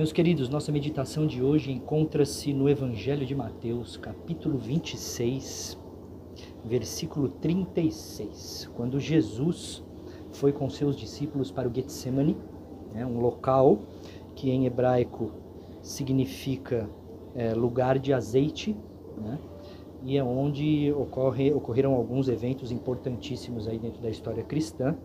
Meus queridos, nossa meditação de hoje encontra-se no Evangelho de Mateus, capítulo 26, versículo 36, quando Jesus foi com seus discípulos para o Getsemane, né, um local que em hebraico significa é, lugar de azeite, né, e é onde ocorre, ocorreram alguns eventos importantíssimos aí dentro da história cristã.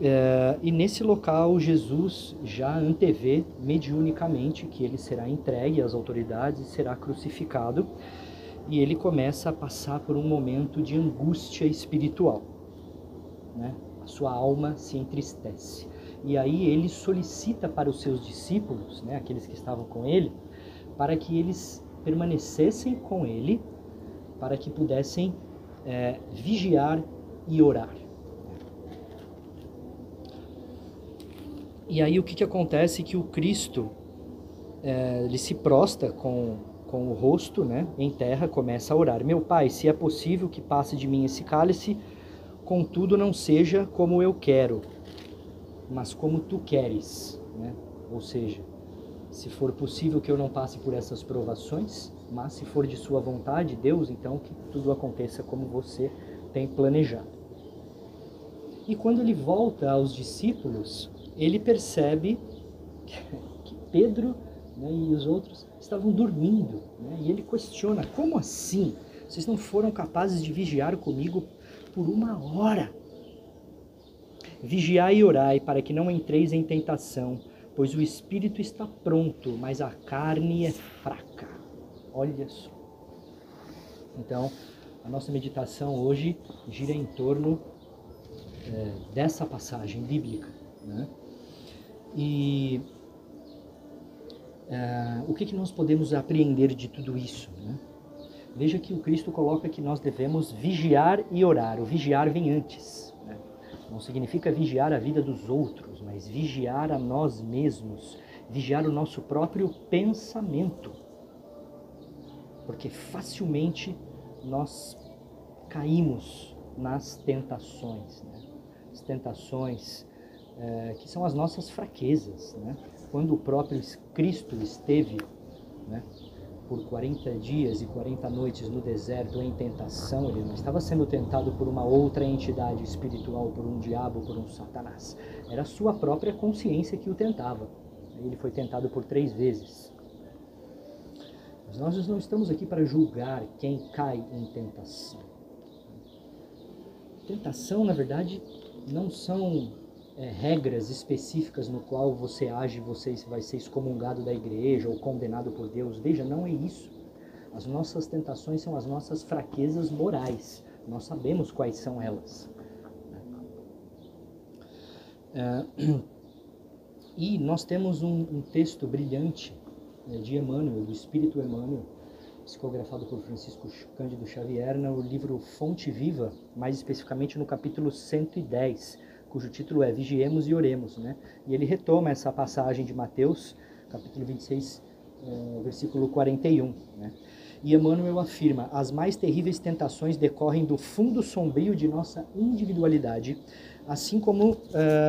É, e nesse local, Jesus já antevê mediunicamente que ele será entregue às autoridades e será crucificado. E ele começa a passar por um momento de angústia espiritual. Né? A sua alma se entristece. E aí ele solicita para os seus discípulos, né, aqueles que estavam com ele, para que eles permanecessem com ele, para que pudessem é, vigiar e orar. E aí o que, que acontece? Que o Cristo é, ele se prosta com, com o rosto né, em terra, começa a orar. Meu Pai, se é possível que passe de mim esse cálice, contudo não seja como eu quero, mas como tu queres. Né? Ou seja, se for possível que eu não passe por essas provações, mas se for de sua vontade, Deus, então que tudo aconteça como você tem planejado. E quando ele volta aos discípulos, ele percebe que Pedro né, e os outros estavam dormindo. Né, e ele questiona: como assim? Vocês não foram capazes de vigiar comigo por uma hora? Vigiai e orai para que não entreis em tentação, pois o espírito está pronto, mas a carne é fraca. Olha só. Então, a nossa meditação hoje gira em torno é, dessa passagem bíblica. Né? E uh, o que, que nós podemos apreender de tudo isso? Né? Veja que o Cristo coloca que nós devemos vigiar e orar. O vigiar vem antes. Né? Não significa vigiar a vida dos outros, mas vigiar a nós mesmos, vigiar o nosso próprio pensamento. Porque facilmente nós caímos nas tentações. Né? As tentações é, que são as nossas fraquezas. Né? Quando o próprio Cristo esteve né, por 40 dias e 40 noites no deserto em tentação, ele não estava sendo tentado por uma outra entidade espiritual, por um diabo, por um satanás. Era a sua própria consciência que o tentava. Ele foi tentado por três vezes. Mas nós não estamos aqui para julgar quem cai em tentação. Tentação, na verdade, não são é, regras específicas no qual você age, você vai ser excomungado da igreja ou condenado por Deus. Veja, não é isso. As nossas tentações são as nossas fraquezas morais. Nós sabemos quais são elas. É, e nós temos um, um texto brilhante né, de Emmanuel, do Espírito Emmanuel, psicografado por Francisco Cândido Xavier, no livro Fonte Viva, mais especificamente no capítulo 110, cujo título é Vigiemos e Oremos, né? E ele retoma essa passagem de Mateus, capítulo 26, é, versículo 41, né? E Emmanuel afirma: as mais terríveis tentações decorrem do fundo sombrio de nossa individualidade, assim como uh,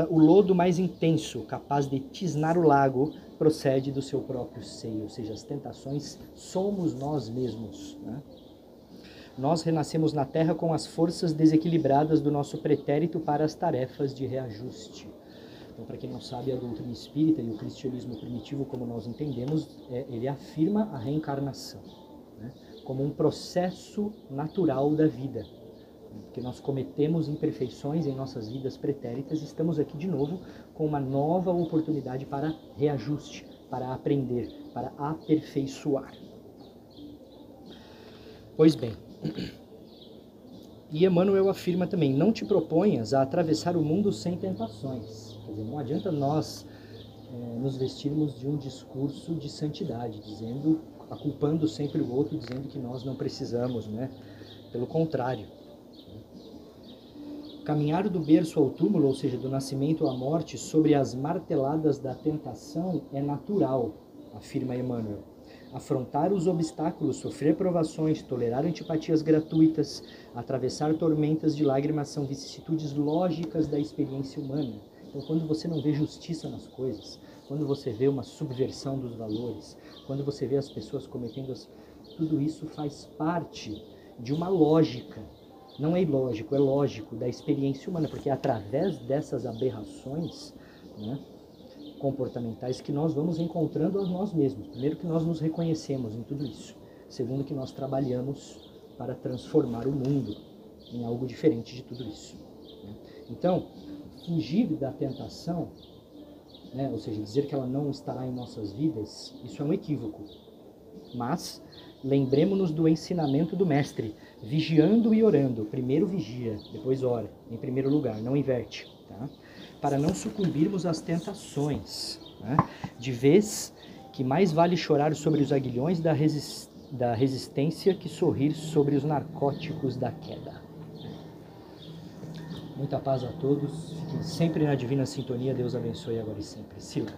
o lodo mais intenso, capaz de tisnar o lago, procede do seu próprio seio. Ou seja, as tentações somos nós mesmos. Né? Nós renascemos na Terra com as forças desequilibradas do nosso pretérito para as tarefas de reajuste. Então, para quem não sabe, a doutrina espírita e o cristianismo primitivo, como nós entendemos, é, ele afirma a reencarnação né, como um processo natural da vida. Porque nós cometemos imperfeições em nossas vidas pretéritas, estamos aqui de novo com uma nova oportunidade para reajuste, para aprender, para aperfeiçoar. Pois bem, e Emmanuel afirma também: não te proponhas a atravessar o mundo sem tentações. Quer dizer, não adianta nós é, nos vestirmos de um discurso de santidade, dizendo, aculpando sempre o outro, dizendo que nós não precisamos, né? Pelo contrário. Caminhar do berço ao túmulo, ou seja, do nascimento à morte, sobre as marteladas da tentação é natural, afirma Emmanuel afrontar os obstáculos, sofrer provações, tolerar antipatias gratuitas, atravessar tormentas de lágrimas são vicissitudes lógicas da experiência humana. Então, quando você não vê justiça nas coisas, quando você vê uma subversão dos valores, quando você vê as pessoas cometendo as... tudo isso faz parte de uma lógica. Não é ilógico, é lógico da experiência humana, porque através dessas aberrações, né, comportamentais que nós vamos encontrando a nós mesmos. Primeiro que nós nos reconhecemos em tudo isso. Segundo que nós trabalhamos para transformar o mundo em algo diferente de tudo isso. Né? Então, fugir da tentação, né, ou seja, dizer que ela não estará em nossas vidas, isso é um equívoco. Mas lembremos-nos do ensinamento do mestre, vigiando e orando. Primeiro vigia, depois ora, em primeiro lugar, não inverte. Tá? para não sucumbirmos às tentações. Né? De vez que mais vale chorar sobre os aguilhões da, da resistência que sorrir sobre os narcóticos da queda. Muita paz a todos, fiquem sempre na divina sintonia, Deus abençoe agora e sempre. Sila.